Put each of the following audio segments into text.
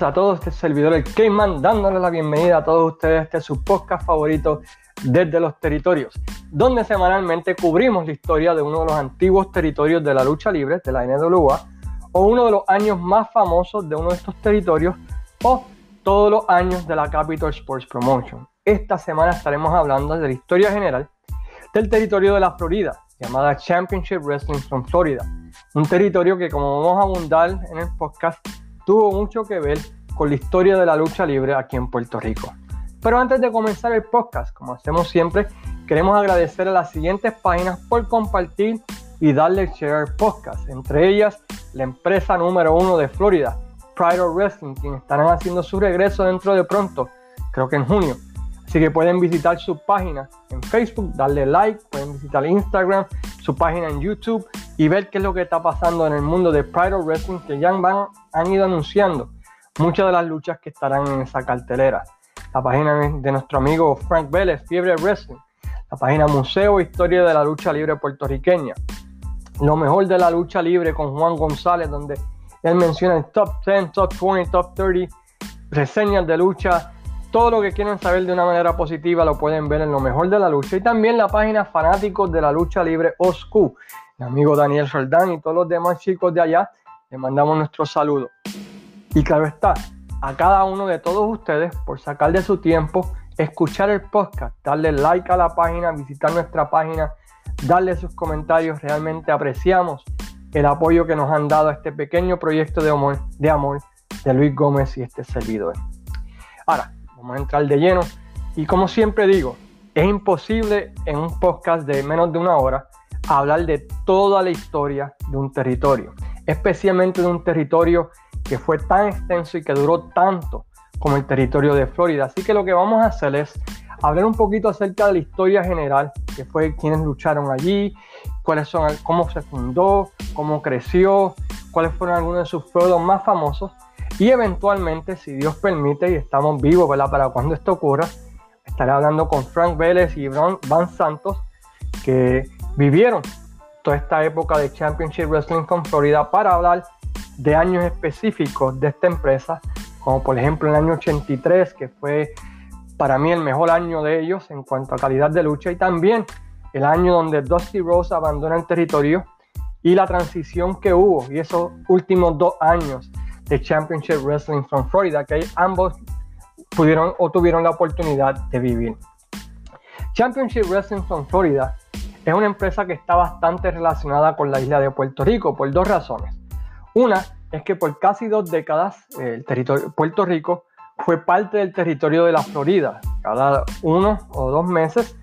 días a todos, este servidor el Cayman, dándole la bienvenida a todos ustedes este su podcast favorito desde los territorios, donde semanalmente cubrimos la historia de uno de los antiguos territorios de la lucha libre, de la NWA, o uno de los años más famosos de uno de estos territorios, o todos los años de la Capital Sports Promotion. Esta semana estaremos hablando de la historia general del territorio de la Florida, llamada Championship Wrestling from Florida, un territorio que como vamos a abundar en el podcast, tuvo mucho que ver con la historia de la lucha libre aquí en Puerto Rico. Pero antes de comenzar el podcast, como hacemos siempre, queremos agradecer a las siguientes páginas por compartir y darle share al podcast, entre ellas la empresa número uno de Florida, Pride of Wrestling, quienes estarán haciendo su regreso dentro de pronto, creo que en junio. Así que pueden visitar su página en Facebook, darle like, pueden visitar Instagram, su página en YouTube y ver qué es lo que está pasando en el mundo de Pride of Wrestling que ya van, han ido anunciando muchas de las luchas que estarán en esa cartelera. La página de nuestro amigo Frank Vélez, Fiebre Wrestling. La página Museo Historia de la Lucha Libre Puertorriqueña. Lo mejor de la lucha libre con Juan González, donde él menciona el top 10, top 20, top 30, reseñas de lucha, todo lo que quieren saber de una manera positiva lo pueden ver en lo mejor de la lucha. Y también la página Fanáticos de la Lucha Libre OSCU. Mi amigo Daniel Soldán y todos los demás chicos de allá, les mandamos nuestro saludo. Y claro está, a cada uno de todos ustedes por sacar de su tiempo, escuchar el podcast, darle like a la página, visitar nuestra página, darle sus comentarios. Realmente apreciamos el apoyo que nos han dado a este pequeño proyecto de amor de, amor de Luis Gómez y este servidor. Ahora, vamos a entrar de lleno. Y como siempre digo, es imposible en un podcast de menos de una hora hablar de toda la historia de un territorio, especialmente de un territorio que fue tan extenso y que duró tanto como el territorio de Florida. Así que lo que vamos a hacer es hablar un poquito acerca de la historia general, que fue quienes lucharon allí, cuáles son, cómo se fundó, cómo creció, cuáles fueron algunos de sus feudos más famosos y eventualmente, si Dios permite y estamos vivos para cuando esto ocurra, estaré hablando con Frank Vélez y Van Santos, que vivieron toda esta época de Championship Wrestling con Florida para hablar de años específicos de esta empresa, como por ejemplo el año 83, que fue para mí el mejor año de ellos en cuanto a calidad de lucha, y también el año donde Dusty Rose abandona el territorio y la transición que hubo, y esos últimos dos años de Championship Wrestling from Florida, que ambos pudieron o tuvieron la oportunidad de vivir. Championship Wrestling from Florida es una empresa que está bastante relacionada con la isla de Puerto Rico por dos razones. Una es que por casi dos décadas el territorio Puerto Rico fue parte del territorio de la Florida. Cada uno o dos meses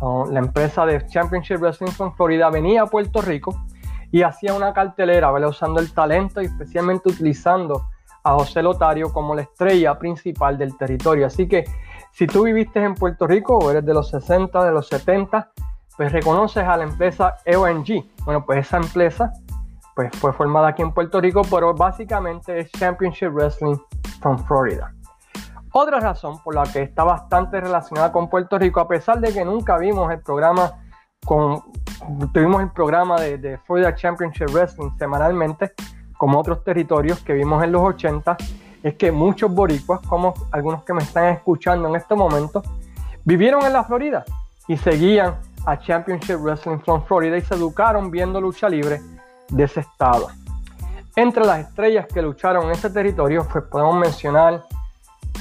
la empresa de Championship Wrestling from Florida venía a Puerto Rico y hacía una cartelera, usando el talento y especialmente utilizando a José Lotario como la estrella principal del territorio. Así que si tú viviste en Puerto Rico o eres de los 60, de los 70, pues reconoces a la empresa EONG. Bueno, pues esa empresa pues fue formada aquí en Puerto Rico, pero básicamente es Championship Wrestling from Florida. Otra razón por la que está bastante relacionada con Puerto Rico, a pesar de que nunca vimos el programa con, tuvimos el programa de, de Florida Championship Wrestling semanalmente, como otros territorios que vimos en los 80, es que muchos boricuas, como algunos que me están escuchando en este momento, vivieron en la Florida y seguían a Championship Wrestling from Florida y se educaron viendo lucha libre de ese estado. Entre las estrellas que lucharon en ese territorio, pues podemos mencionar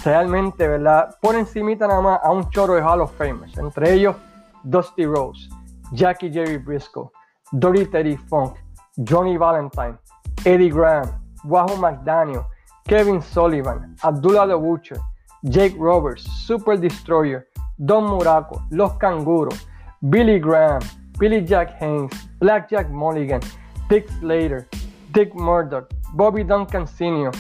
realmente, ¿verdad? Por encimita nada más a un chorro de Hall of Famers, entre ellos Dusty Rose, Jackie Jerry Briscoe, Dory Teddy Funk, Johnny Valentine, Eddie Graham, Wahoo McDaniel, Kevin Sullivan, Abdullah the Butcher, Jake Roberts, Super Destroyer, Don Muraco, Los Canguros, Billy Graham, Billy Jack Haynes, Black Jack Mulligan, Dick Slater, Dick Murdoch, Bobby Duncan Sr.,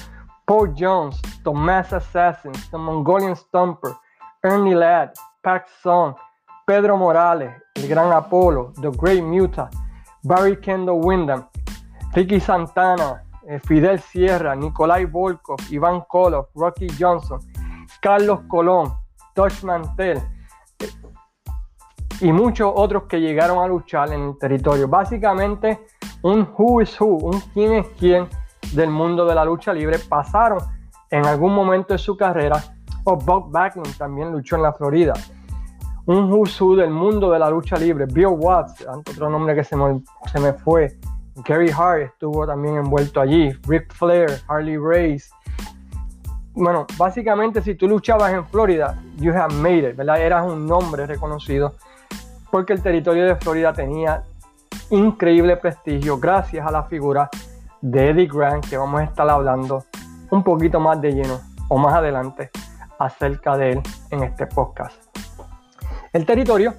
Paul Jones, Tomás Assassins, The Mongolian Stomper, Ernie Ladd, Pac Song, Pedro Morales, El Gran Apolo, The Great Muta, Barry Kendall Windham, Ricky Santana, eh, Fidel Sierra, Nikolai Volkov, Iván Koloff, Rocky Johnson, Carlos Colón, Tosh Mantel y muchos otros que llegaron a luchar en el territorio. Básicamente un who is who, un quién es quién del mundo de la lucha libre pasaron en algún momento de su carrera, o Bob Backlund también luchó en la Florida. Un who's del mundo de la lucha libre, Bill Watts, otro nombre que se me, se me fue, Gary Hart estuvo también envuelto allí, Ric Flair, Harley Race. Bueno, básicamente si tú luchabas en Florida, you have made it, ¿verdad? Eras un nombre reconocido porque el territorio de Florida tenía increíble prestigio gracias a la figura de Eddie Grant que vamos a estar hablando un poquito más de lleno o más adelante acerca de él en este podcast. El territorio,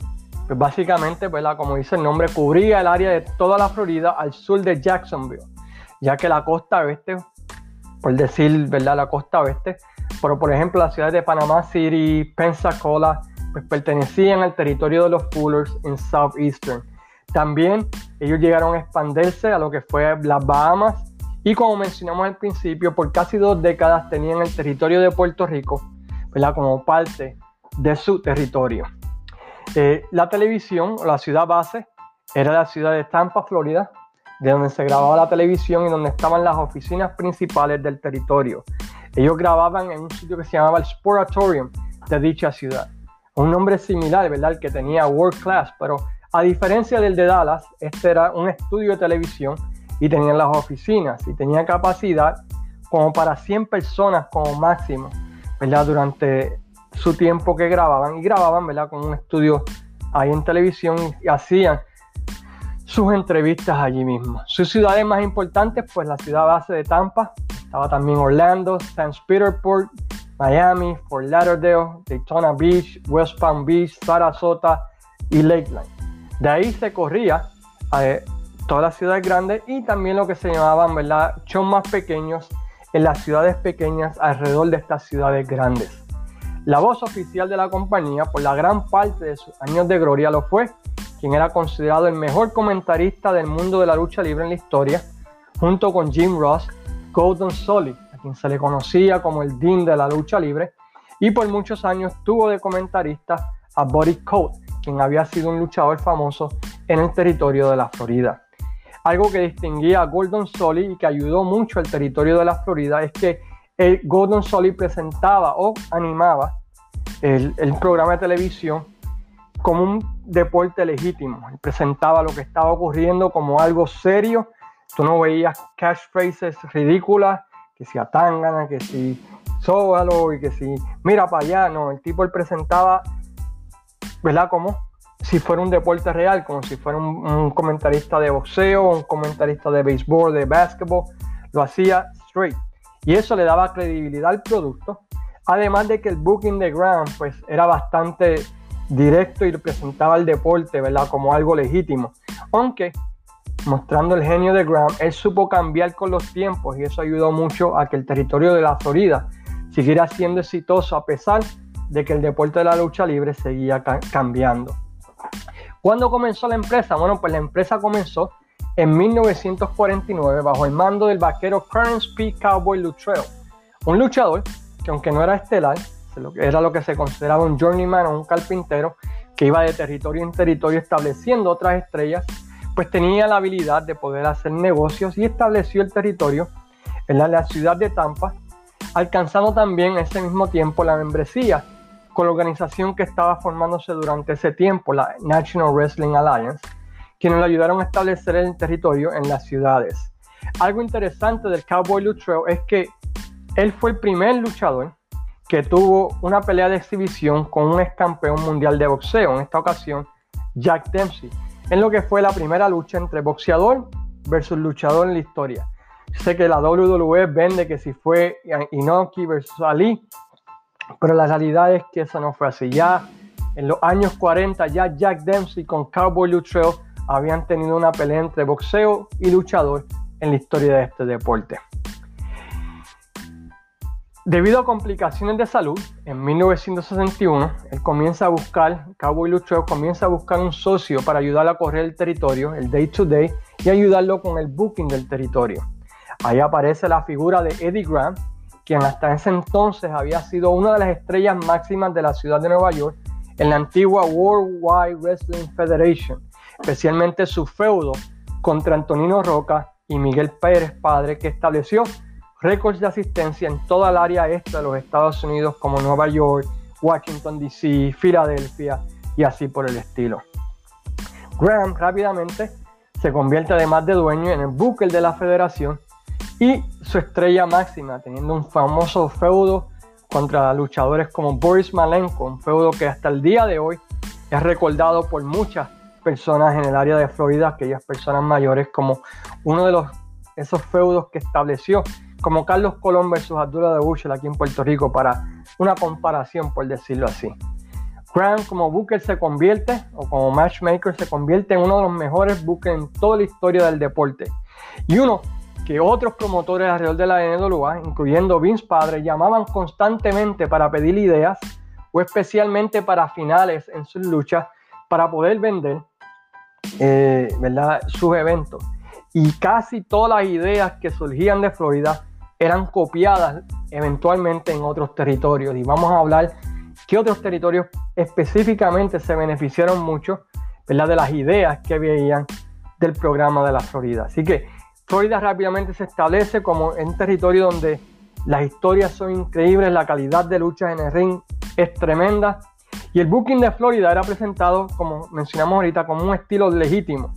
pues básicamente, como dice el nombre, cubría el área de toda la Florida al sur de Jacksonville, ya que la costa oeste, por decir, ¿verdad? La costa oeste, pero por ejemplo la ciudad de Panama City, Pensacola, pues pertenecían al territorio de los Fullers en Southeastern. También ellos llegaron a expandirse a lo que fue las Bahamas y como mencionamos al principio, por casi dos décadas tenían el territorio de Puerto Rico ¿verdad? como parte de su territorio. Eh, la televisión, la ciudad base, era la ciudad de Tampa, Florida, de donde se grababa la televisión y donde estaban las oficinas principales del territorio. Ellos grababan en un sitio que se llamaba el Sportatorium de dicha ciudad. Un nombre similar, ¿verdad? El que tenía World Class, pero a diferencia del de Dallas, este era un estudio de televisión y tenía las oficinas y tenía capacidad como para 100 personas como máximo, ¿verdad? Durante su tiempo que grababan y grababan, ¿verdad? Con un estudio ahí en televisión y hacían sus entrevistas allí mismo. Sus ciudades más importantes, pues la ciudad base de Tampa, estaba también Orlando, St. Petersburg, Miami, Fort Lauderdale, Daytona Beach, West Palm Beach, Sarasota y Lakeland. De ahí se corría a eh, todas las ciudades grandes y también lo que se llamaban, ¿verdad?, shows más pequeños en las ciudades pequeñas alrededor de estas ciudades grandes. La voz oficial de la compañía por la gran parte de sus años de gloria lo fue, quien era considerado el mejor comentarista del mundo de la lucha libre en la historia, junto con Jim Ross, Golden Solid, a quien se le conocía como el Dean de la lucha libre, y por muchos años tuvo de comentarista a Buddy Coat, quien había sido un luchador famoso en el territorio de la Florida. Algo que distinguía a Golden Solid y que ayudó mucho al territorio de la Florida es que el Golden Solid presentaba o animaba el, programa de televisión como un deporte legítimo. presentaba lo que estaba ocurriendo como algo serio. Tú no veías catchphrases ridículas, que si Atangana, que si Sóbalo y que si mira para allá. No, el tipo él presentaba ¿verdad? Como si fuera un deporte real, como si fuera un, comentarista de boxeo, un comentarista de béisbol, de básquetbol, lo hacía straight. Y eso le daba credibilidad al producto. Además de que el booking de Graham pues era bastante directo y presentaba el deporte, ¿verdad? Como algo legítimo. Aunque mostrando el genio de Graham, él supo cambiar con los tiempos y eso ayudó mucho a que el territorio de la Florida siguiera siendo exitoso a pesar de que el deporte de la lucha libre seguía cambiando. ¿Cuándo comenzó la empresa? Bueno, pues la empresa comenzó en 1949 bajo el mando del vaquero Clarence P. Cowboy Luttrell, un luchador que aunque no era estelar, era lo que se consideraba un journeyman o un carpintero que iba de territorio en territorio estableciendo otras estrellas, pues tenía la habilidad de poder hacer negocios y estableció el territorio en la ciudad de Tampa, alcanzando también en ese mismo tiempo la membresía con la organización que estaba formándose durante ese tiempo, la National Wrestling Alliance, quienes le ayudaron a establecer el territorio en las ciudades. Algo interesante del Cowboy Lutrell es que él fue el primer luchador que tuvo una pelea de exhibición con un ex campeón mundial de boxeo, en esta ocasión Jack Dempsey, en lo que fue la primera lucha entre boxeador versus luchador en la historia. Sé que la WWE vende que si fue Inoki versus Ali, pero la realidad es que eso no fue así. Ya en los años 40, ya Jack Dempsey con Cowboy Lutrell habían tenido una pelea entre boxeo y luchador en la historia de este deporte. Debido a complicaciones de salud, en 1961, él comienza a buscar, Cowboy Lutrell comienza a buscar un socio para ayudarlo a correr el territorio, el day to day, y ayudarlo con el booking del territorio. Ahí aparece la figura de Eddie Graham, quien hasta ese entonces había sido una de las estrellas máximas de la ciudad de Nueva York en la antigua Worldwide Wrestling Federation, especialmente su feudo contra Antonino Roca y Miguel Pérez Padre, que estableció récords de asistencia en toda el área este de los Estados Unidos como Nueva York, Washington DC, Filadelfia y así por el estilo. Graham rápidamente se convierte además de dueño en el booker de la federación y su estrella máxima, teniendo un famoso feudo contra luchadores como Boris Malenko, un feudo que hasta el día de hoy es recordado por muchas personas en el área de Florida, aquellas personas mayores, como uno de los esos feudos que estableció, como Carlos Colón versus Abdullah de Bushel aquí en Puerto Rico, para una comparación, por decirlo así. Graham como Booker se convierte, o como matchmaker, se convierte en uno de los mejores Bookers en toda la historia del deporte. Y uno que otros promotores alrededor de la NWA, incluyendo Vince Padre, llamaban constantemente para pedir ideas o especialmente para finales en sus luchas para poder vender eh, ¿verdad? sus eventos. Y casi todas las ideas que surgían de Florida eran copiadas eventualmente en otros territorios. Y vamos a hablar qué otros territorios específicamente se beneficiaron mucho ¿verdad? de las ideas que veían del programa de la Florida. Así que Florida rápidamente se establece como un territorio donde las historias son increíbles, la calidad de luchas en el ring es tremenda. Y el booking de Florida era presentado, como mencionamos ahorita, como un estilo legítimo,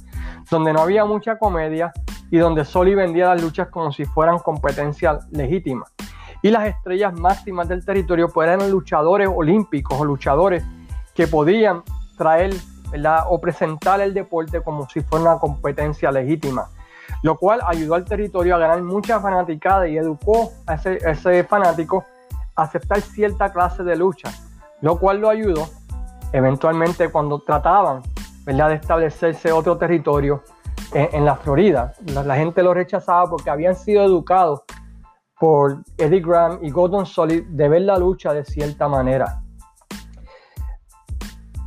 donde no había mucha comedia y donde Soli vendía las luchas como si fueran competencia legítima. Y las estrellas máximas del territorio pues, eran luchadores olímpicos o luchadores que podían traer o presentar el deporte como si fuera una competencia legítima lo cual ayudó al territorio a ganar mucha fanaticada y educó a ese, fanático a aceptar cierta clase de lucha, lo cual lo ayudó eventualmente cuando trataban de establecerse otro territorio en, la Florida. La, gente lo rechazaba porque habían sido educados por Eddie Graham y Gordon Solid de ver la lucha de cierta manera.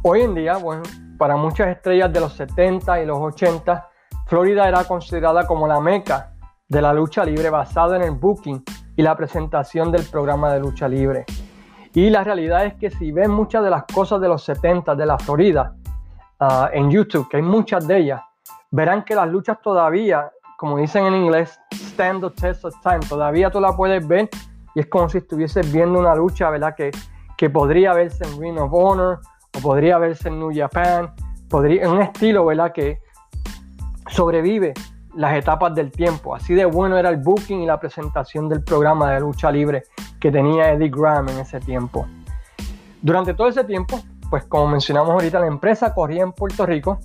Hoy en día, bueno, para muchas estrellas de los 70 y los 80, Florida era considerada como la meca de la lucha libre basada en el booking y la presentación del programa de lucha libre. Y la realidad es que si ven muchas de las cosas de los 70 de la Florida ah, en YouTube, que hay muchas de ellas, verán que las luchas todavía, como dicen en inglés, stand the test of time. Todavía tú la puedes ver y es como si estuvieses viendo una lucha, ¿verdad? Que, que podría verse en Ring of Honor o podría verse en New Japan, podría, en un estilo, ¿verdad? Que, sobrevive las etapas del tiempo. Así de bueno era el booking y la presentación del programa de lucha libre que tenía Eddie Graham en ese tiempo. Durante todo ese tiempo, pues como mencionamos ahorita, la empresa corría en Puerto Rico,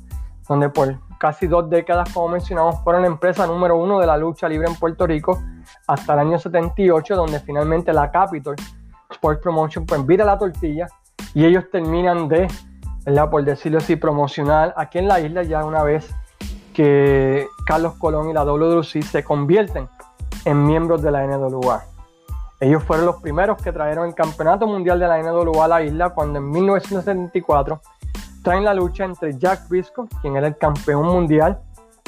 donde por casi dos décadas, como mencionamos, fueron la empresa número uno de la lucha libre en Puerto Rico hasta el año 78, donde finalmente la Capitol Sports Promotion pues vira la tortilla y ellos terminan de, por decirlo así, promocionar aquí en la isla ya una vez que Carlos Colón y la WWC se convierten en miembros de la NWA. Ellos fueron los primeros que trajeron el campeonato mundial de la NWA a la isla cuando en 1974 traen la lucha entre Jack Briscoe, quien era el campeón mundial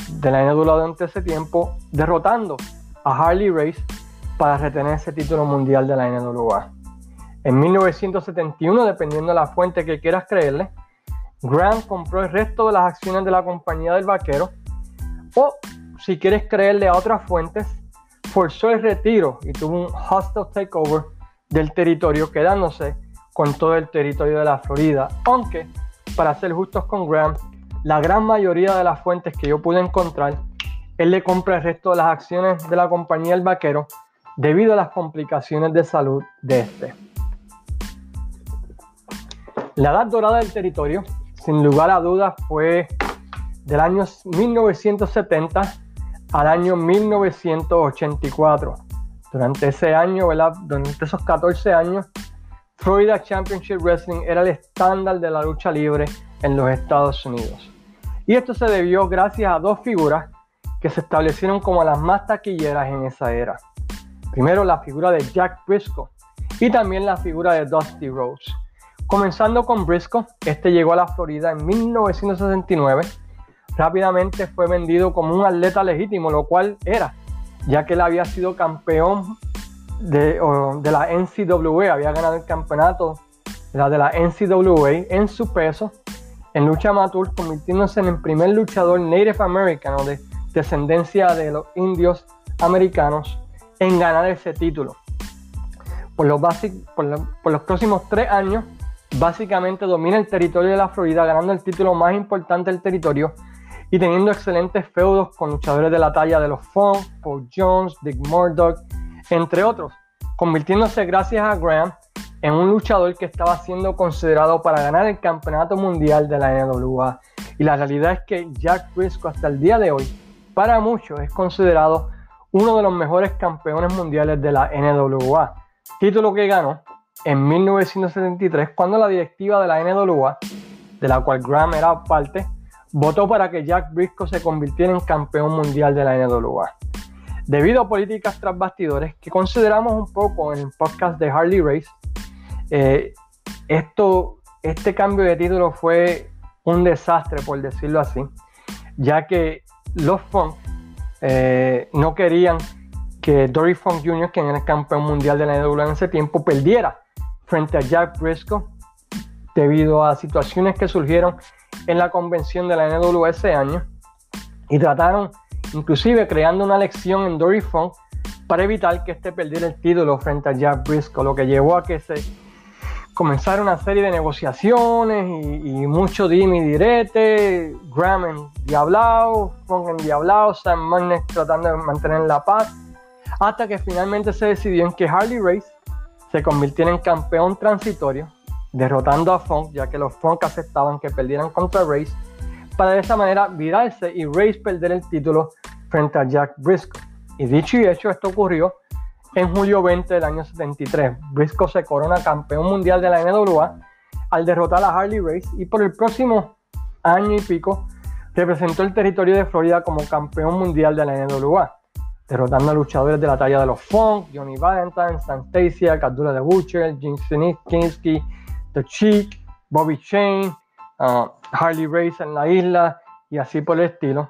de la NWA durante ese tiempo, derrotando a Harley Race para retener ese título mundial de la NWA. En 1971, dependiendo de la fuente que quieras creerle, Grant compró el resto de las acciones de la compañía del vaquero o, si quieres creerle a otras fuentes, forzó el retiro y tuvo un hostile takeover del territorio, quedándose con todo el territorio de la Florida. Aunque, para ser justos con Graham, la gran mayoría de las fuentes que yo pude encontrar, él le compra el resto de las acciones de la compañía El Vaquero debido a las complicaciones de salud de este. La edad dorada del territorio, sin lugar a dudas, fue del año 1970 al año 1984. Durante ese año, ¿verdad? Durante esos 14 años, Florida Championship Wrestling era el estándar de la lucha libre en los Estados Unidos. Y esto se debió gracias a dos figuras que se establecieron como las más taquilleras en esa era. Primero la figura de Jack Briscoe y también la figura de Dusty Rhodes. Comenzando con Briscoe, este llegó a la Florida en 1969 rápidamente fue vendido como un atleta legítimo, lo cual era, ya que él había sido campeón de, la NCAA, había ganado el campeonato la de la NCAA en su peso, en lucha amateur, convirtiéndose en el primer luchador Native American o de descendencia de los indios americanos en ganar ese título. Por los, por, los próximos tres años, básicamente domina el territorio de la Florida, ganando el título más importante del territorio y teniendo excelentes feudos con luchadores de la talla de los Funk, Paul Jones, Dick Murdoch, entre otros, convirtiéndose gracias a Graham en un luchador que estaba siendo considerado para ganar el campeonato mundial de la NWA. Y la realidad es que Jack Briscoe hasta el día de hoy, para muchos, es considerado uno de los mejores campeones mundiales de la NWA. Título que ganó en 1973 cuando la directiva de la NWA, de la cual Graham era parte, votó para que Jack Briscoe se convirtiera en campeón mundial de la NWA. Debido a políticas tras bastidores que consideramos un poco en el podcast de Harley Race, eh, esto, este cambio de título fue un desastre, por decirlo así, ya que los Funk eh, no querían que Dory Funk Jr., quien era el campeón mundial de la NWA en ese tiempo, perdiera frente a Jack Briscoe debido a situaciones que surgieron en la convención de la NWA ese año y trataron inclusive creando una lección en Dory Funk para evitar que este perdiera el título frente a Jack Briscoe, lo que llevó a que se comenzara una serie de negociaciones y, mucho dime y direte, Graham en diablao, Funk en diablao, Sam Magnus tratando de mantener la paz, hasta que finalmente se decidió en que Harley Race se convirtiera en campeón transitorio, derrotando a Funk, ya que los Funk aceptaban que perdieran contra Race, para de esa manera virarse y Race perder el título frente a Jack Briscoe. Y dicho y hecho, esto ocurrió en julio 20 del año 73. Briscoe se corona campeón mundial de la NWA al derrotar a Harley Race y por el próximo año y pico representó el territorio de Florida como campeón mundial de la NWA, derrotando a luchadores de la talla de los Funk, Johnny Valentine, Stacia, Abdullah de Butcher, Jim Kinski, The Cheek, Bobby Chain, uh, Harley Race en la isla y así por el estilo.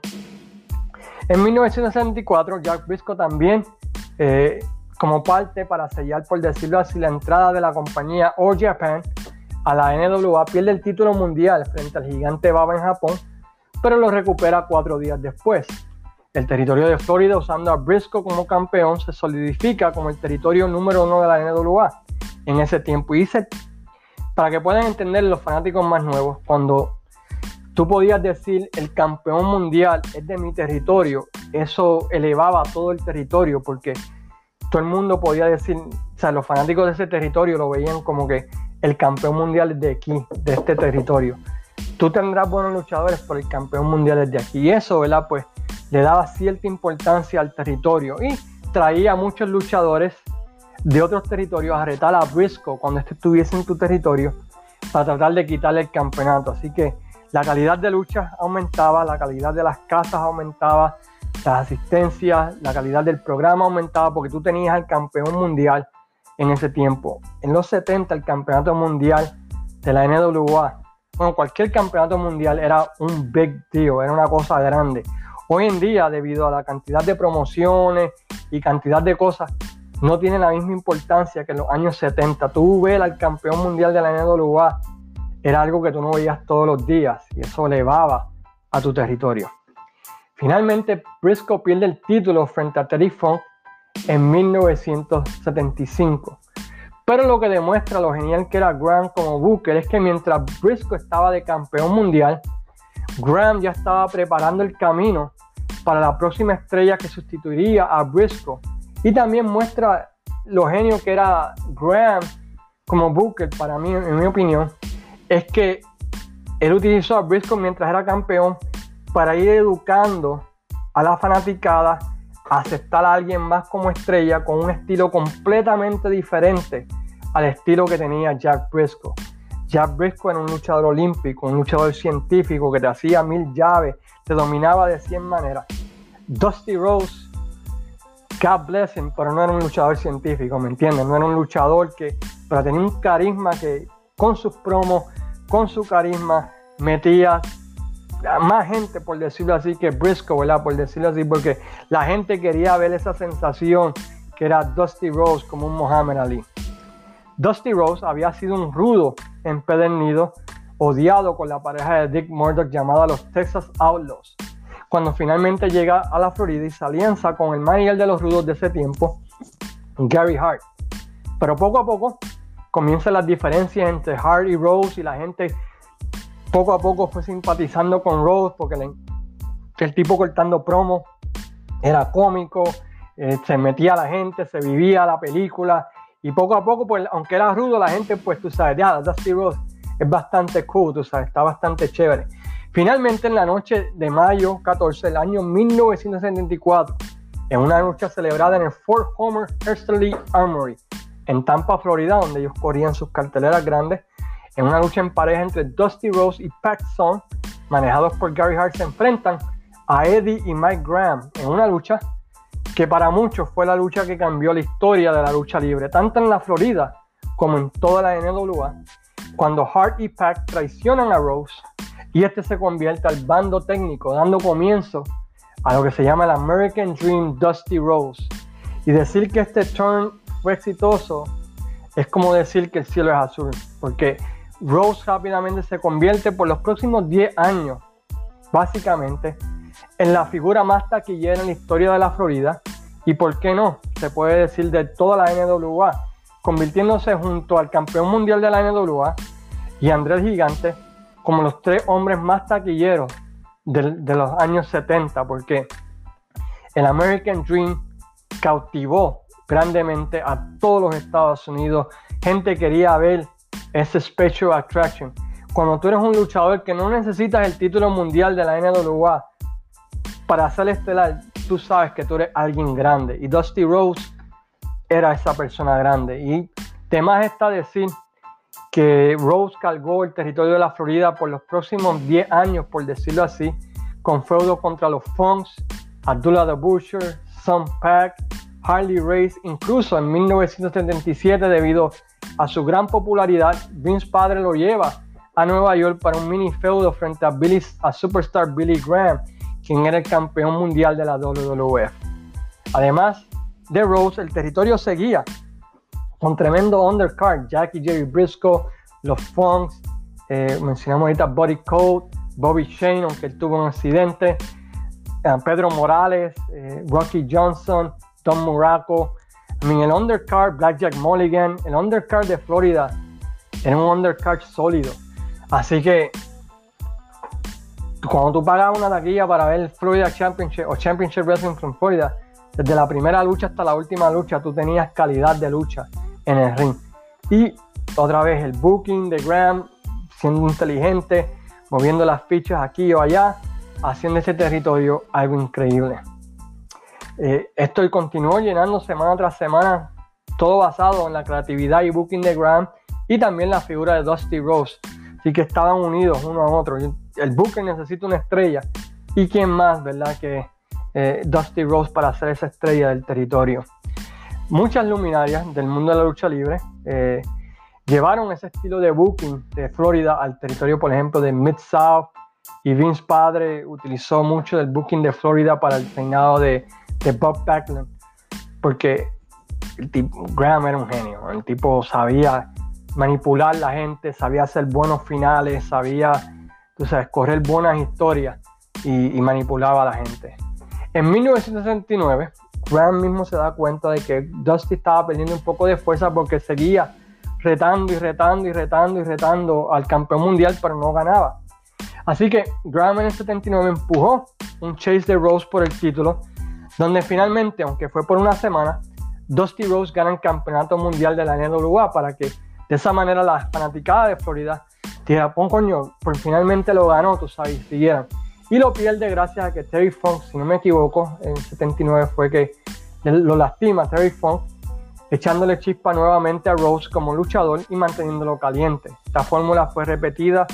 En 1964, Jack Briscoe también, eh, como parte para sellar, por decirlo así, la entrada de la compañía All Japan a la NWA, pierde el título mundial frente al gigante Baba en Japón, pero lo recupera cuatro días después. El territorio de Florida, usando a Briscoe como campeón, se solidifica como el territorio número uno de la NWA en ese tiempo. Y para que puedan entender los fanáticos más nuevos, cuando tú podías decir el campeón mundial es de mi territorio, eso elevaba todo el territorio porque todo el mundo podía decir, o sea, los fanáticos de ese territorio lo veían como que el campeón mundial es de aquí, de este territorio. Tú tendrás buenos luchadores, pero el campeón mundial es de aquí. Y eso, ¿verdad? Pues le daba cierta importancia al territorio y traía a muchos luchadores de otros territorios a retar a Briscoe cuando estuviese en tu territorio para tratar de quitarle el campeonato. Así que la calidad de lucha aumentaba, la calidad de las casas aumentaba, las asistencias, la calidad del programa aumentaba porque tú tenías al campeón mundial en ese tiempo. En los 70 el campeonato mundial de la NWA, bueno, cualquier campeonato mundial era un big deal, era una cosa grande. Hoy en día, debido a la cantidad de promociones y cantidad de cosas, no tiene la misma importancia que en los años 70. Tú ves al campeón mundial de la NWA era algo que tú no veías todos los días y eso elevaba a tu territorio. Finalmente, Briscoe pierde el título frente a Terry Funk en 1975. Pero lo que demuestra lo genial que era Graham como Booker es que mientras Briscoe estaba de campeón mundial, Graham ya estaba preparando el camino para la próxima estrella que sustituiría a Briscoe. Y también muestra lo genio que era Graham como Booker, para mí, en mi opinión, es que él utilizó a Briscoe mientras era campeón para ir educando a la fanaticada a aceptar a alguien más como estrella con un estilo completamente diferente al estilo que tenía Jack Briscoe. Jack Briscoe era un luchador olímpico, un luchador científico que te hacía mil llaves, te dominaba de 100 maneras. Dusty Rose, God bless him, pero no era un luchador científico, ¿me entiendes? No era un luchador que, pero tenía un carisma que con sus promos con su carisma metía más gente, por decirlo así, que Briscoe, ¿verdad? Por decirlo así, porque la gente quería ver esa sensación que era Dusty Rose como un Muhammad Ali. Dusty Rose había sido un rudo empedernido, odiado con la pareja de Dick Murdoch llamada los Texas Outlaws. Cuando finalmente llega a la Florida y se alianza con el manager de los rudos de ese tiempo, Gary Hart. Pero poco a poco comienzan las diferencias entre Hart y Rose y la gente poco a poco fue simpatizando con Rose porque el tipo cortando promo era cómico, eh, se metía a la gente, se vivía la película y poco a poco, pues, aunque era rudo, la gente, pues tú sabes, ya, Dusty Rose es bastante cool, tú sabes, está bastante chévere. Finalmente, en la noche de mayo 14 del año 1974, en una lucha celebrada en el Fort Homer Herstley Armory, en Tampa, Florida, donde ellos corrían sus carteleras grandes, en una lucha en pareja entre Dusty Rose y Pat Son, manejados por Gary Hart, se enfrentan a Eddie y Mike Graham en una lucha que para muchos fue la lucha que cambió la historia de la lucha libre, tanto en la Florida como en toda la NWA, cuando Hart y Pac traicionan a Rose y este se convierte al bando técnico, dando comienzo a lo que se llama el American Dream Dusty Rose. Y decir que este turn fue exitoso es como decir que el cielo es azul, porque Rose rápidamente se convierte por los próximos 10 años, básicamente, en la figura más taquillera en la historia de la Florida y, por qué no, se puede decir de toda la NWA, convirtiéndose junto al campeón mundial de la NWA y Andrés Gigante como los tres hombres más taquilleros de, de los años 70, porque el American Dream cautivó grandemente a todos los Estados Unidos. Gente quería ver ese Special Attraction. Cuando tú eres un luchador que no necesitas el título mundial de la NWA, para ser estelar, tú sabes que tú eres alguien grande. Y Dusty Rose era esa persona grande. Y temas está decir que Rose cargó el territorio de la Florida por los próximos 10 años, por decirlo así, con feudo contra los Funks, Abdullah the Butcher, Sun Pack, Harley Race, incluso en 1977 debido a su gran popularidad, Vince padre lo lleva a Nueva York para un mini feudo frente a, Billy, a Superstar Billy Graham quien era el campeón mundial de la WWF. Además de Rose, el territorio seguía con tremendo undercard, Jackie Jerry Briscoe, los Funks, eh, mencionamos ahorita Body Code, Bobby Shane, aunque él tuvo un accidente, eh, Pedro Morales, eh, Rocky Johnson, Tom Muraco, I el undercard, Blackjack Mulligan, el undercard de Florida era un undercard sólido. Así que cuando tú pagabas una taquilla para ver Florida Championship o Championship Wrestling from Florida, desde la primera lucha hasta la última lucha, tú tenías calidad de lucha en el ring. Y otra vez el booking de Graham, siendo inteligente, moviendo las fichas aquí o allá, haciendo ese territorio algo increíble. Eh, esto continuó llenando semana tras semana, todo basado en la creatividad y booking de Graham y también la figura de Dusty Rose. Así que estaban unidos uno a otro el Booker necesita una estrella. ¿Y quién más, verdad, que eh, Dusty Rose para ser esa estrella del territorio? Muchas luminarias del mundo de la lucha libre eh, llevaron ese estilo de booking de Florida al territorio, por ejemplo, de Mid-South. Y Vince Padre utilizó mucho del booking de Florida para el reinado de, Bob Backlund, porque el tipo, Graham era un genio. El tipo sabía manipular la gente, sabía hacer buenos finales, sabía tú correr buenas historias y, manipulaba a la gente. En 1969, Graham mismo se da cuenta de que Dusty estaba perdiendo un poco de fuerza porque seguía retando y retando y retando y retando al campeón mundial, pero no ganaba. Así que Graham en el 79 empujó un chase de Rose por el título, donde finalmente, aunque fue por una semana, Dusty Rose gana el campeonato mundial de la NWA para que de esa manera la fanaticada de Florida Tira, pon coño, por finalmente lo ganó, tú sabes, siguieron. Y lo pierde gracias a que Terry Funk, si no me equivoco, en 79 fue que lo lastima Terry Funk, echándole chispa nuevamente a Rose como luchador y manteniéndolo caliente. Esta fórmula fue repetida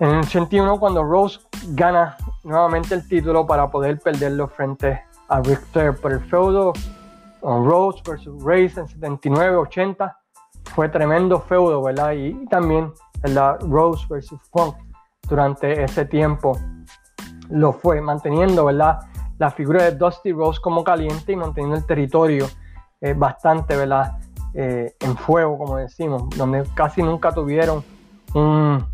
en el 81 cuando Rose gana nuevamente el título para poder perderlo frente a Rick Flair. Por el feudo Rose versus Race en 79-80 fue tremendo feudo, ¿verdad? Y, también la Rose versus Funk durante ese tiempo lo fue, manteniendo, ¿verdad? La figura de Dusty Rose como caliente y manteniendo el territorio eh, bastante, ¿verdad? Eh, en fuego, como decimos, donde casi nunca tuvieron un,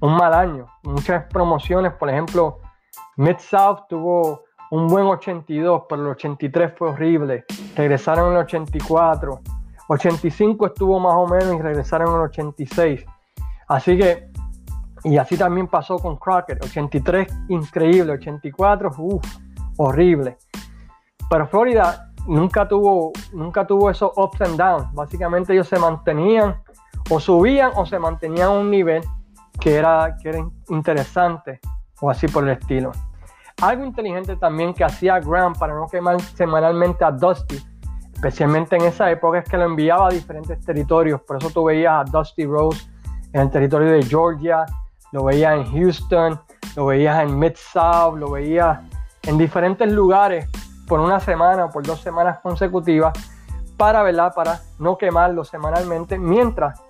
un mal año. Muchas promociones, por ejemplo, Mid South tuvo un buen 82, pero el 83 fue horrible. Regresaron en el 84. 85 estuvo más o menos y regresaron en el 86. Así que, y así también pasó con Crockett. 83, increíble. 84, uff, horrible. Pero Florida nunca tuvo, nunca tuvo esos ups and downs. Básicamente ellos se mantenían, o subían o se mantenían a un nivel que era, que era interesante, o así por el estilo. Algo inteligente también que hacía Graham para no quemar semanalmente a Dusty, especialmente en esa época, es que lo enviaba a diferentes territorios. Por eso tú veías a Dusty Rose en el territorio de Georgia, lo veías en Houston, lo veías en Mid-South, lo veías en diferentes lugares por una semana o por dos semanas consecutivas para, ¿verdad? para no quemarlo semanalmente, mientras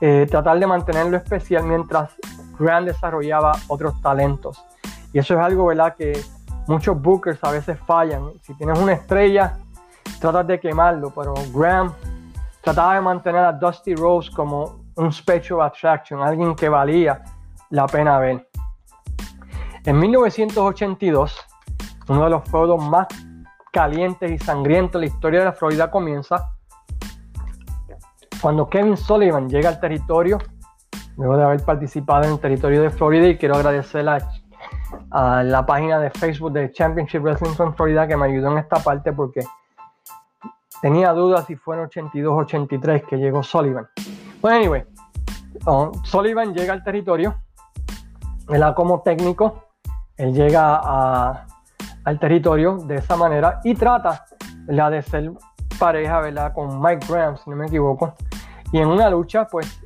eh, tratar de mantenerlo especial, mientras Graham desarrollaba otros talentos. Y eso es algo, ¿verdad? Que muchos bookers a veces fallan. Si tienes una estrella, tratas de quemarlo, pero Graham trataba de mantener a Dusty Rose como un special attraction, alguien que valía la pena ver. En 1982, uno de los feudos más calientes y sangrientos de la historia de la Florida comienza cuando Kevin Sullivan llega al territorio, luego de haber participado en el territorio de Florida, y quiero agradecer a la página de Facebook de Championship Wrestling from Florida que me ayudó en esta parte porque tenía dudas si fue en 82 83 que llegó Sullivan. Bueno, anyway, oh, Sullivan llega al territorio, ¿verdad? Como técnico, él llega al territorio de esa manera y trata la de ser pareja, ¿verdad? Con Mike Graham, si no me equivoco. Y en una lucha, pues,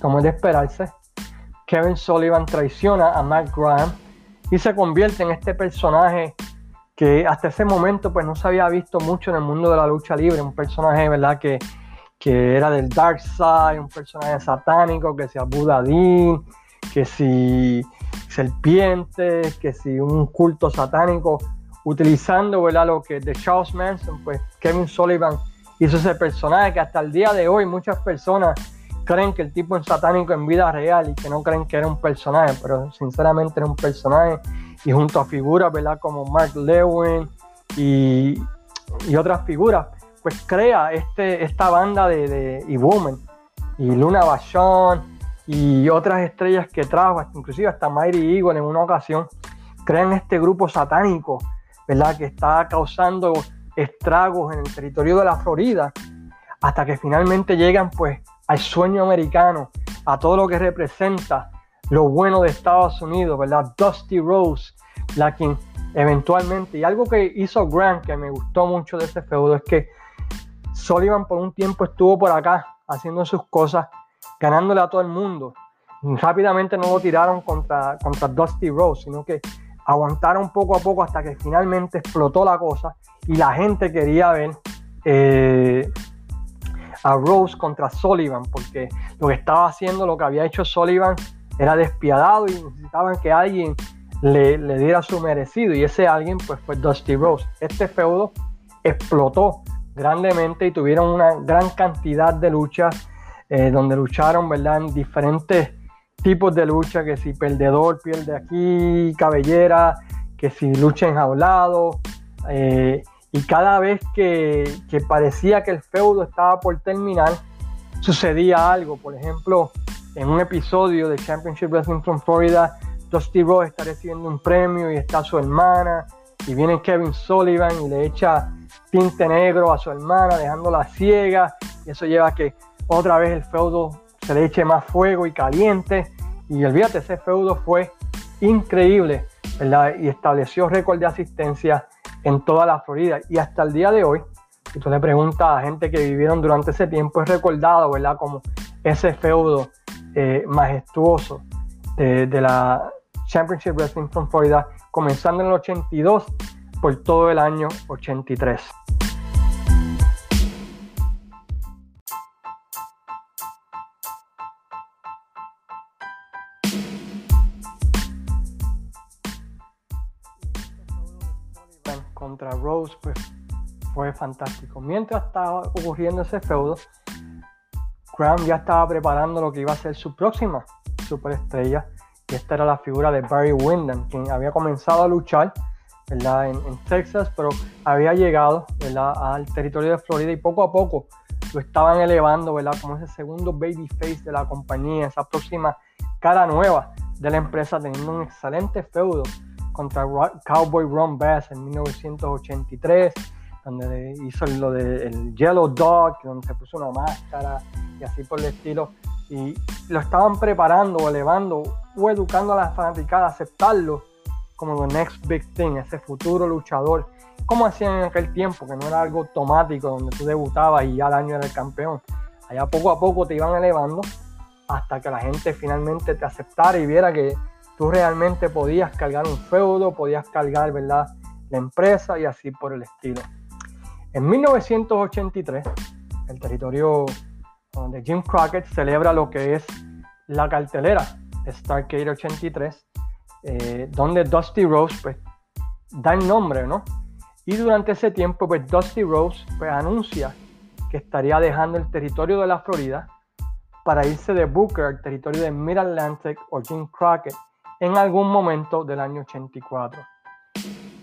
como es de esperarse, Kevin Sullivan traiciona a Matt Graham y se convierte en este personaje que hasta ese momento pues no se había visto mucho en el mundo de la lucha libre, un personaje verdad que, que era del dark side, un personaje satánico, que sea Budadín, que si serpientes, que si un culto satánico, utilizando ¿verdad? lo que de Charles Manson, pues Kevin Sullivan hizo ese personaje que hasta el día de hoy muchas personas creen que el tipo es satánico en vida real y que no creen que era un personaje, pero sinceramente era un personaje y junto a figuras, ¿verdad? Como Mark Lewin y, otras figuras, pues crea este, esta banda de, de y y Luna Bachon y otras estrellas que trajo, inclusive hasta Mighty Eagle en una ocasión, crean este grupo satánico, ¿verdad? Que está causando estragos en el territorio de la Florida, hasta que finalmente llegan pues al sueño americano, a todo lo que representa lo bueno de Estados Unidos, ¿verdad? Dusty Rose, la quien eventualmente, y algo que hizo Grant que me gustó mucho de ese feudo es que Sullivan por un tiempo estuvo por acá haciendo sus cosas, ganándole a todo el mundo. Rápidamente no lo tiraron contra, contra Dusty Rose, sino que aguantaron poco a poco hasta que finalmente explotó la cosa y la gente quería ver eh, a Rose contra Sullivan, porque lo que estaba haciendo, lo que había hecho Sullivan era despiadado y necesitaban que alguien le, diera su merecido y ese alguien pues fue Dusty Rose. Este feudo explotó grandemente y tuvieron una gran cantidad de luchas eh, donde lucharon, ¿verdad? En diferentes tipos de lucha, que si perdedor pierde aquí, cabellera, que si lucha enjaulado, eh, y cada vez que, parecía que el feudo estaba por terminar, sucedía algo. Por ejemplo, en un episodio de Championship Wrestling from Florida, Dusty Rose está recibiendo un premio y está su hermana, y viene Kevin Sullivan y le echa tinte negro a su hermana, dejándola ciega, y eso lleva a que otra vez el feudo se le eche más fuego y caliente. Y olvídate, ese feudo fue increíble, ¿verdad? Y estableció récord de asistencia en toda la Florida. Y hasta el día de hoy, si tú le preguntas a gente que vivieron durante ese tiempo, es recordado, ¿verdad? Como ese feudo eh, majestuoso de, de, la Championship Wrestling from Florida, comenzando en el 82 por todo el año 83. Contra Rose pues, fue fantástico. Mientras estaba ocurriendo ese feudo, Graham ya estaba preparando lo que iba a ser su próxima superestrella. Y esta era la figura de Barry Windham, quien había comenzado a luchar ¿verdad? En, Texas, pero había llegado ¿verdad? al territorio de Florida y poco a poco lo estaban elevando ¿verdad? como ese segundo baby face de la compañía, esa próxima cara nueva de la empresa, teniendo un excelente feudo contra Cowboy Ron Bass en 1983, donde hizo lo del Yellow Dog, donde se puso una máscara y así por el estilo. Y lo estaban preparando elevando o educando a la fanaticada a aceptarlo como the next big thing, ese futuro luchador, como hacían en aquel tiempo, que no era algo automático donde tú debutabas y ya al año era el campeón. Allá poco a poco te iban elevando hasta que la gente finalmente te aceptara y viera que tú realmente podías cargar un feudo, podías cargar, ¿verdad?, la empresa y así por el estilo. En 1983, el territorio de Jim Crockett celebra lo que es la cartelera de Starcade 83 eh, donde Dusty Rose pues, da el nombre, ¿no? Y durante ese tiempo, pues Dusty Rose pues, anuncia que estaría dejando el territorio de la Florida para irse de Booker al territorio de Mid-Atlantic o Jim Crockett en algún momento del año 84.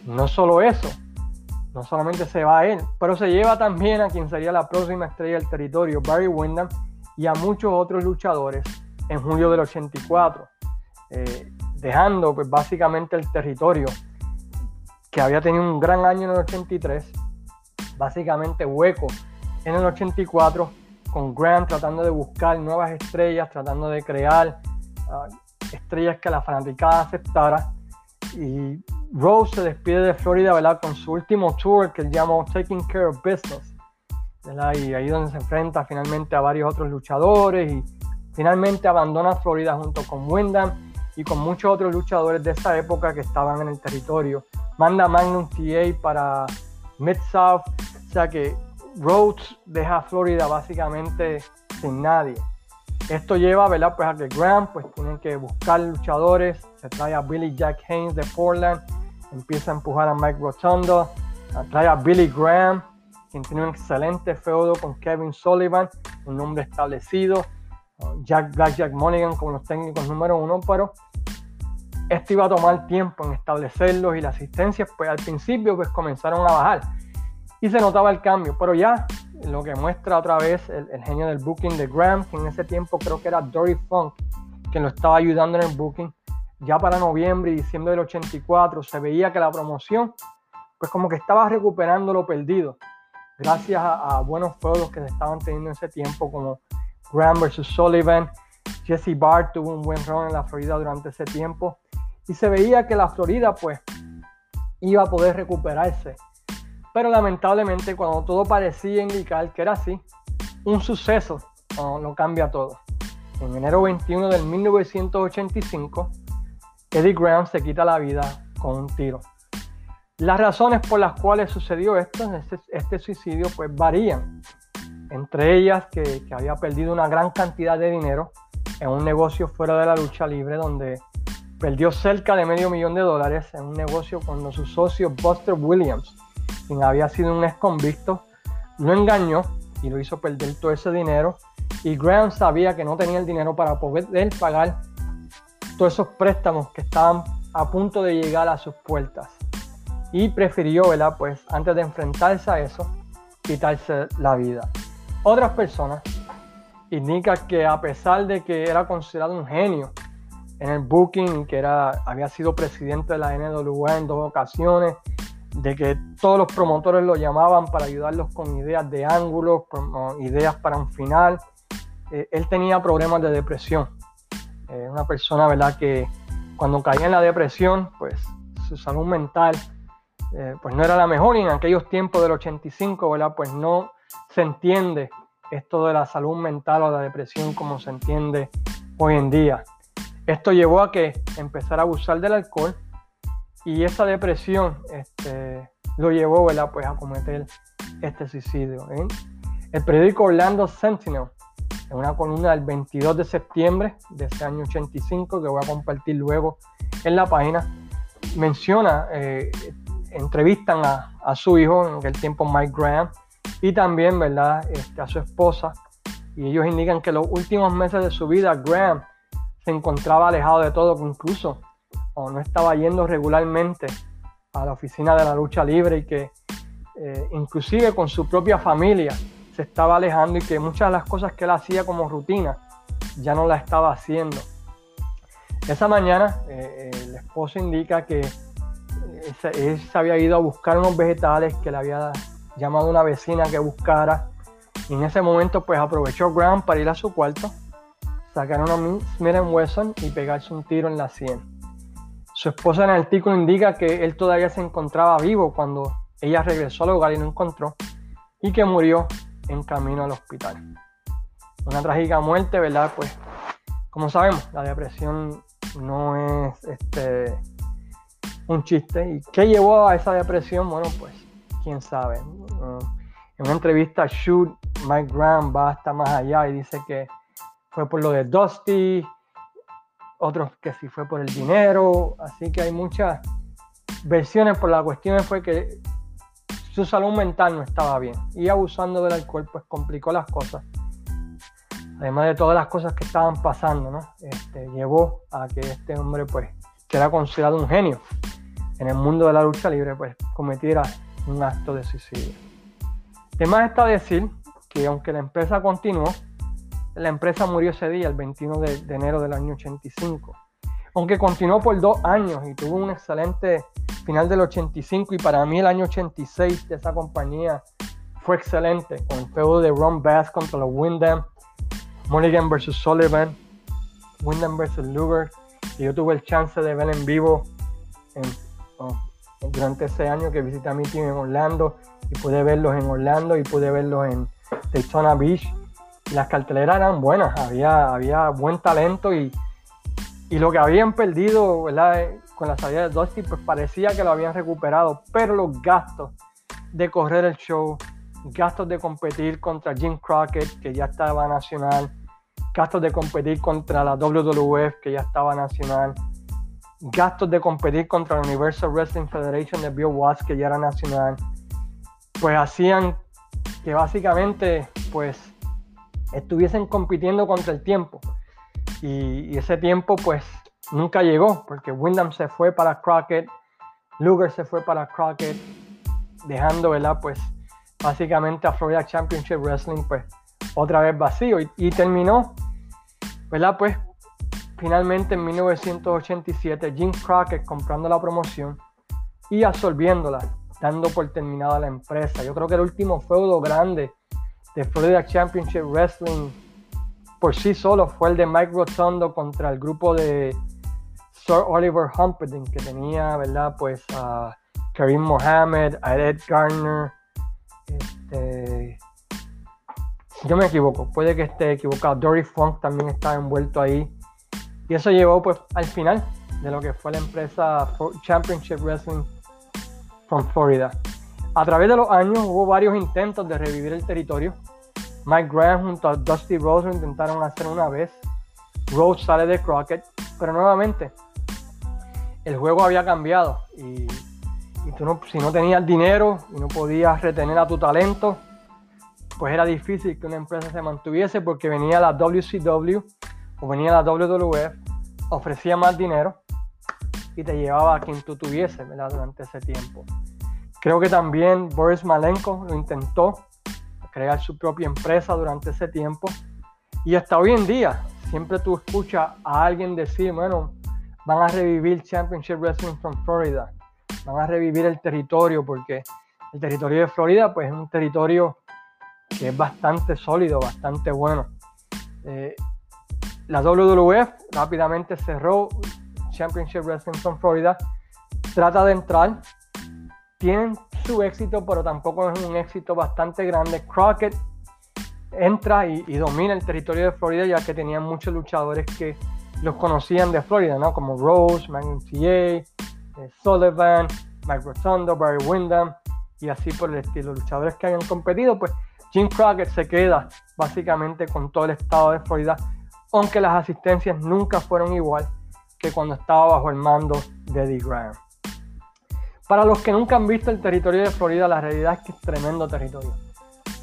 No solo eso, no solamente se va a él, pero se lleva también a quien sería la próxima estrella del territorio, Barry Windham, y a muchos otros luchadores en julio del 84. Eh, dejando pues básicamente el territorio que había tenido un gran año en el 83, básicamente hueco en el 84, con Grant tratando de buscar nuevas estrellas, tratando de crear ah, estrellas que la fanaticada aceptara. Y Rose se despide de Florida ¿verdad? con su último tour que llamó Taking Care of Business. Y ahí donde se enfrenta finalmente a varios otros luchadores y finalmente abandona Florida junto con Wyndham y con muchos otros luchadores de esa época que estaban en el territorio. Manda Magnum TA para Mid-South, o sea que Rhodes deja Florida básicamente sin nadie. Esto lleva ¿verdad? Pues a que Graham pues tiene que buscar luchadores, se trae a Billy Jack Haynes de Portland, empieza a empujar a Mike Rotundo, trae a Billy Graham, quien tiene un excelente feudo con Kevin Sullivan, un nombre establecido, Jack Black, Jack Mulligan como los técnicos número uno, pero esto iba a tomar tiempo en establecerlos y las asistencias pues al principio pues comenzaron a bajar y se notaba el cambio, pero ya lo que muestra otra vez el, genio del booking de Graham, que en ese tiempo creo que era Dory Funk quien lo estaba ayudando en el booking, ya para noviembre y diciembre del 84 se veía que la promoción pues como que estaba recuperando lo perdido, gracias a, buenos juegos que se estaban teniendo en ese tiempo como Graham versus Sullivan, Jesse Bart tuvo un buen run en la Florida durante ese tiempo. Y se veía que la Florida pues iba a poder recuperarse. Pero lamentablemente cuando todo parecía indicar que era así, un suceso lo cambia todo. En enero 21 del 1985, Eddie Graham se quita la vida con un tiro. Las razones por las cuales sucedió esto, este, este suicidio, pues varían. Entre ellas que, que había perdido una gran cantidad de dinero en un negocio fuera de la lucha libre donde perdió cerca de medio millón de dólares en un negocio cuando su socio Buster Williams, quien había sido un ex convicto, lo engañó y lo hizo perder todo ese dinero. Y Graham sabía que no tenía el dinero para poder pagar todos esos préstamos que estaban a punto de llegar a sus puertas. Y prefirió, ¿verdad? Pues antes de enfrentarse a eso, quitarse la vida. Otras personas indican que a pesar de que era considerado un genio en el booking, que era, había sido presidente de la NWA en dos ocasiones, de que todos los promotores lo llamaban para ayudarlos con ideas de ángulos, ideas para un final. Eh, él tenía problemas de depresión. Eh, una persona, ¿verdad?, que cuando caía en la depresión, pues su salud mental eh, pues no era la mejor y en aquellos tiempos del 85, ¿verdad? Pues no se entiende esto de la salud mental o la depresión como se entiende hoy en día. Esto llevó a que empezara a abusar del alcohol y esa depresión este, lo llevó Pues, a cometer este suicidio. ¿eh? El periódico Orlando Sentinel, en una columna del 22 de septiembre de ese año 85, que voy a compartir luego en la página, menciona, eh, entrevistan a, su hijo, en aquel tiempo Mike Graham, y también ¿verdad? Este, a su esposa, y ellos indican que los últimos meses de su vida, Graham se encontraba alejado de todo, incluso no estaba yendo regularmente a la oficina de la lucha libre y que eh, inclusive con su propia familia se estaba alejando y que muchas de las cosas que él hacía como rutina ya no la estaba haciendo. Esa mañana eh, el esposo indica que él se había ido a buscar unos vegetales que le había llamado una vecina que buscara y en ese momento pues aprovechó Graham para ir a su cuarto, sacar una Smith Wesson y pegarse un tiro en la sien. Su esposa en el artículo indica que él todavía se encontraba vivo cuando ella regresó al hogar y lo encontró y que murió en camino al hospital. Una trágica muerte, ¿verdad? Pues como sabemos, la depresión no es este, un chiste. ¿Y qué llevó a esa depresión? Bueno, pues quién sabe. en una entrevista, Shoot, Mike Graham va hasta más allá y dice que fue por lo de Dusty, otros que sí fue por el dinero, así que hay muchas versiones, por la cuestión fue que su salud mental no estaba bien y abusando del alcohol pues complicó las cosas. Además de todas las cosas que estaban pasando, ¿no? Este, llevó a que este hombre pues que era considerado un genio en el mundo de la lucha libre pues cometiera un acto de suicidio. Además está decir que aunque la empresa continuó, la empresa murió ese día, el 21 de, enero del año 85. Aunque continuó por dos años y tuvo un excelente final del 85 y para mí el año 86 de esa compañía fue excelente, con el feudo de Ron Bass contra los Wyndham, Mulligan versus Sullivan, Wyndham versus Luger, y yo tuve el chance de ver en vivo oh, durante ese año que visité a mi team en Orlando y pude verlos en Orlando y pude verlos en Daytona Beach las carteleras eran buenas, había, había buen talento y, lo que habían perdido con la salida de Dusty, pues parecía que lo habían recuperado, pero los gastos de correr el show, gastos de competir contra Jim Crockett, que ya estaba nacional, gastos de competir contra la WWF, que ya estaba nacional, gastos de competir contra la Universal Wrestling Federation de Bill Watts, que ya era nacional, pues hacían que básicamente, pues estuviesen compitiendo contra el tiempo. Y, ese tiempo pues nunca llegó, porque Wyndham se fue para Crockett, Luger se fue para Crockett, dejando, ¿verdad? Pues básicamente a Florida Championship Wrestling pues otra vez vacío y, terminó, ¿verdad? Pues finalmente en 1987 Jim Crockett comprando la promoción y absorbiéndola, dando por terminada la empresa. Yo creo que el último feudo grande de Florida Championship Wrestling por sí solo fue el de Mike Rotundo contra el grupo de Sir Oliver Humperdinck que tenía, ¿verdad? Pues a Karim Mohammed, a Ed Garner, este, yo me equivoco, puede que esté equivocado. Dory Funk también estaba envuelto ahí. Y eso llevó pues al final de lo que fue la empresa Championship Wrestling from Florida. A través de los años hubo varios intentos de revivir el territorio. Mike Graham junto a Dusty Rose lo intentaron hacer una vez. Rose sale de Crockett, pero nuevamente el juego había cambiado y, tú si no tenías dinero y no podías retener a tu talento, pues era difícil que una empresa se mantuviese porque venía la WCW o venía la WWF, ofrecía más dinero y te llevaba a quien tú tuviese durante ese tiempo. Creo que también Boris Malenko lo intentó crear su propia empresa durante ese tiempo. Y hasta hoy en día, siempre tú escuchas a alguien decir, bueno, van a revivir Championship Wrestling from Florida, van a revivir el territorio, porque el territorio de Florida pues es un territorio que es bastante sólido, bastante bueno. Eh, la WWF rápidamente cerró Championship Wrestling from Florida, trata de entrar, tienen su éxito, pero tampoco es un éxito bastante grande. Crockett entra y, domina el territorio de Florida, ya que tenían muchos luchadores que los conocían de Florida, ¿no? Como Rose, Magnum TA, eh, Sullivan, Mike Rotundo, Barry Windham y así por el estilo. Luchadores que habían competido, pues Jim Crockett se queda básicamente con todo el estado de Florida, aunque las asistencias nunca fueron igual que cuando estaba bajo el mando de Eddie Graham. Para los que nunca han visto el territorio de Florida, la realidad es que es tremendo territorio.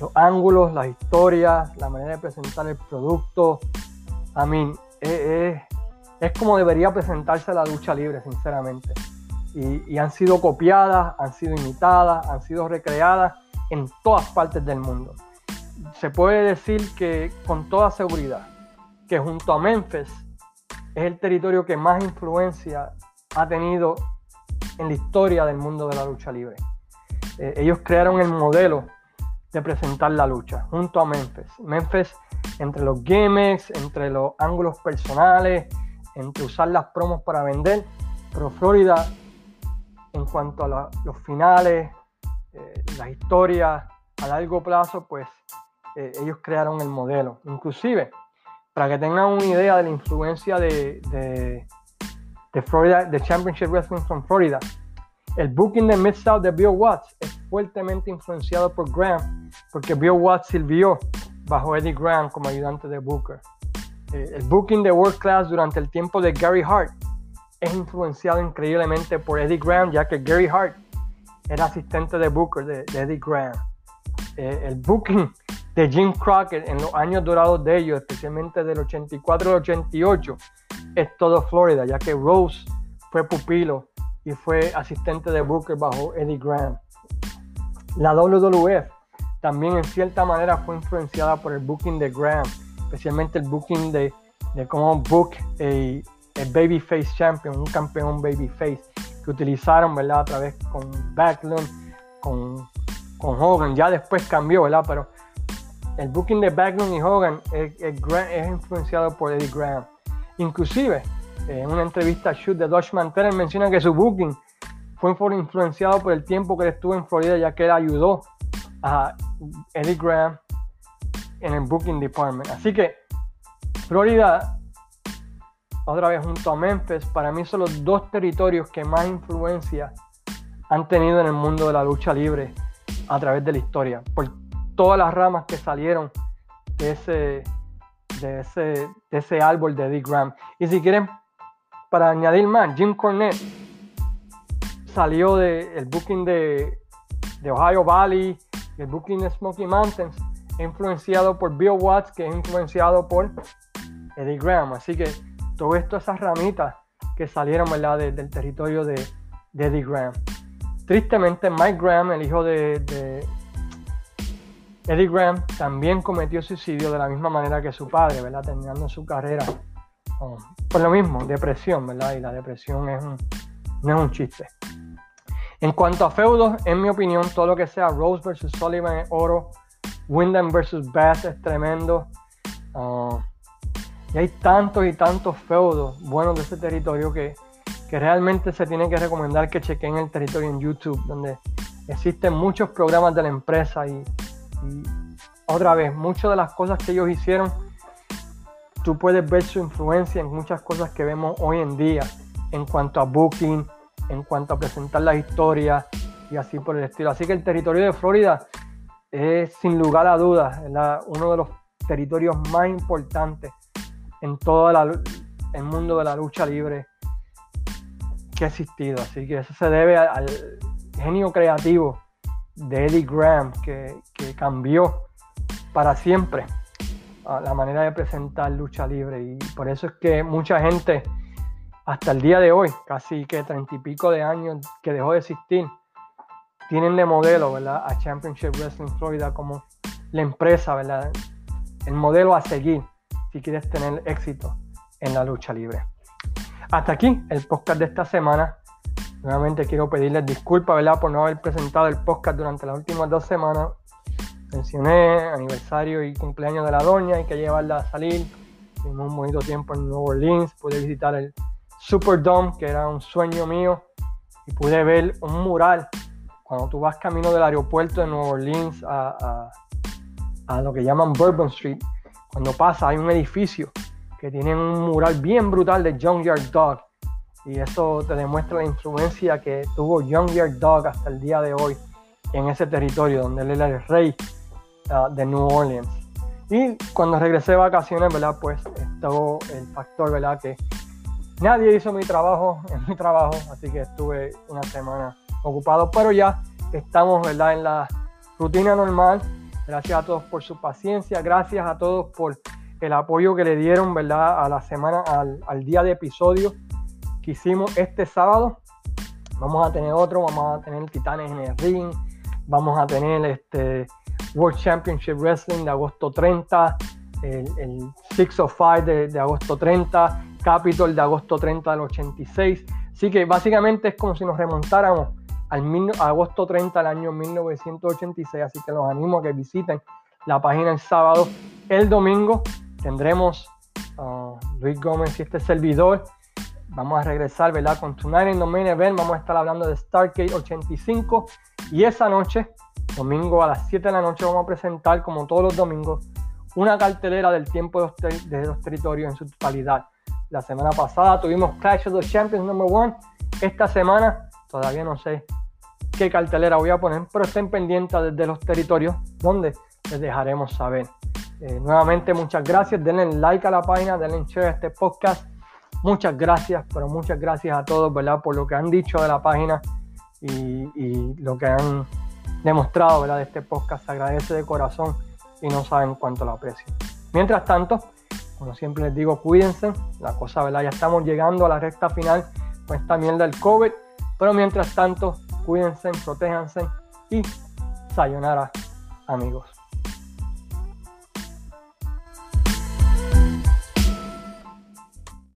Los ángulos, las historias, la manera de presentar el producto. A mí, es, como debería presentarse la lucha libre, sinceramente. y, han sido copiadas, han sido imitadas, han sido recreadas en todas partes del mundo. Se puede decir que con toda seguridad que junto a Memphis es el territorio que más influencia ha tenido en la historia del mundo de la lucha libre. Eh, ellos crearon el modelo de presentar la lucha junto a Memphis. Memphis entre los gimmicks, entre los ángulos personales, entre usar las promos para vender, pero Florida en cuanto a los finales, eh, las historias a largo plazo, pues eh, ellos crearon el modelo. Inclusive, para que tengan una idea de la influencia de, de, de Florida, de Championship Wrestling from Florida, el booking de Mid-South de Bill Watts es fuertemente influenciado por Graham, porque Bill Watts sirvió bajo Eddie Graham como ayudante de Booker. Eh, el booking de World Class durante el tiempo de Gary Hart es influenciado increíblemente por Eddie Graham, ya que Gary Hart era asistente de Booker de, Eddie Graham. Eh, el booking de Jim Crockett en los años dorados de ellos, especialmente del 84 al 88, es todo Florida, ya que Rose fue pupilo y fue asistente de Booker bajo Eddie Graham. La WWF también en cierta manera fue influenciada por el booking de Graham, especialmente el booking de, de cómo book a, babyface champion, un campeón babyface que utilizaron, ¿verdad? A través con Backlund, con, con Hogan, ya después cambió, ¿verdad? Pero el booking de Backlund y Hogan es, es influenciado por Eddie Graham. Inclusive, en una entrevista a Shoot de Dutchman Teller menciona que su booking fue influenciado por el tiempo que él estuvo en Florida, ya que él ayudó a Eddie Graham en el booking department. Así que Florida, otra vez junto a Memphis, para mí son los dos territorios que más influencia han tenido en el mundo de la lucha libre a través de la historia, por todas las ramas que salieron de ese, de ese, de ese árbol de Eddie Graham. Y si quieren para añadir más, Jim Cornette salió del booking de, Ohio Valley, el booking de Smoky Mountains, influenciado por Bill Watts, que es influenciado por Eddie Graham. Así que todo esto, esas ramitas que salieron del territorio de, Eddie Graham. Tristemente, Mike Graham, el hijo de, Eddie Graham, también cometió suicidio de la misma manera que su padre, ¿verdad? terminando su carrera por lo mismo, depresión, ¿verdad? Y la depresión es no es un chiste. En cuanto a feudos, en mi opinión, todo lo que sea Rose versus Sullivan es oro. Wyndham versus Bass es tremendo. Ah, y hay tantos y tantos feudos buenos de ese territorio que, que realmente se tiene que recomendar que chequen el territorio en YouTube, donde existen muchos programas de la empresa y, y otra vez, muchas de las cosas que ellos hicieron tú puedes ver su influencia en muchas cosas que vemos hoy en día en cuanto a booking, en cuanto a presentar las historias y así por el estilo. Así que el territorio de Florida es sin lugar a dudas uno de los territorios más importantes en todo el mundo de la lucha libre que ha existido. Así que eso se debe al genio creativo de Eddie Graham que, cambió para siempre la manera de presentar lucha libre y por eso es que mucha gente hasta el día de hoy, casi que treinta y pico de años que dejó de existir, tienen de modelo ¿verdad? a Championship Wrestling Florida como la empresa, ¿verdad? el modelo a seguir si quieres tener éxito en la lucha libre. Hasta aquí el podcast de esta semana. Nuevamente quiero pedirles disculpas ¿verdad? por no haber presentado el podcast durante las últimas dos semanas mencioné, aniversario y cumpleaños de la doña, hay que llevarla a salir. Tuvimos un bonito tiempo en Nueva Orleans, pude visitar el Superdome, que era un sueño mío, y pude ver un mural. Cuando tú vas camino del aeropuerto de Nueva Orleans a, a, lo que llaman Bourbon Street, cuando pasa hay un edificio que tiene un mural bien brutal de Junkyard Dog. Y eso te demuestra la influencia que tuvo Junkyard Dog hasta el día de hoy en ese territorio, donde él era el rey de New Orleans. Y cuando regresé de vacaciones, ¿verdad? Pues estuvo el factor, ¿verdad? Que nadie hizo mi trabajo en mi trabajo, así que estuve una semana ocupado, pero ya estamos, ¿verdad? En la rutina normal. Gracias a todos por su paciencia, gracias a todos por el apoyo que le dieron, ¿verdad? A la semana, al día de episodio que hicimos este sábado. Vamos a tener otro, vamos a tener Titanes en el ring, vamos a tener este World Championship Wrestling de agosto 30, el, Six of Five de, agosto 30, Capitol de agosto 30 del 86. Así que básicamente es como si nos remontáramos al agosto 30 del año 1986. Así que los animo a que visiten la página el sábado. El domingo tendremos uh, Luis Gómez y este servidor. Vamos a regresar, ¿verdad? Con Tonight in the Main Event. Vamos a estar hablando de Stargate 85. Y esa noche, domingo a las 7 de la noche, vamos a presentar, como todos los domingos, una cartelera del tiempo de los, territorios en su totalidad. La semana pasada tuvimos Clash of the Champions number one. Esta semana todavía no sé qué cartelera voy a poner, pero estén pendientes desde los territorios donde les dejaremos saber. Eh, nuevamente muchas gracias, denle like a la página, denle share a este podcast. Muchas gracias, pero muchas gracias a todos, ¿verdad? Por lo que han dicho de la página y, lo que han demostrado, ¿verdad? De este podcast. Se agradece de corazón y no saben cuánto lo aprecio. Mientras tanto, como siempre les digo, cuídense. La cosa, ¿verdad? Ya estamos llegando a la recta final con esta mierda del COVID. Pero mientras tanto, cuídense, protéjanse y sayonara, amigos.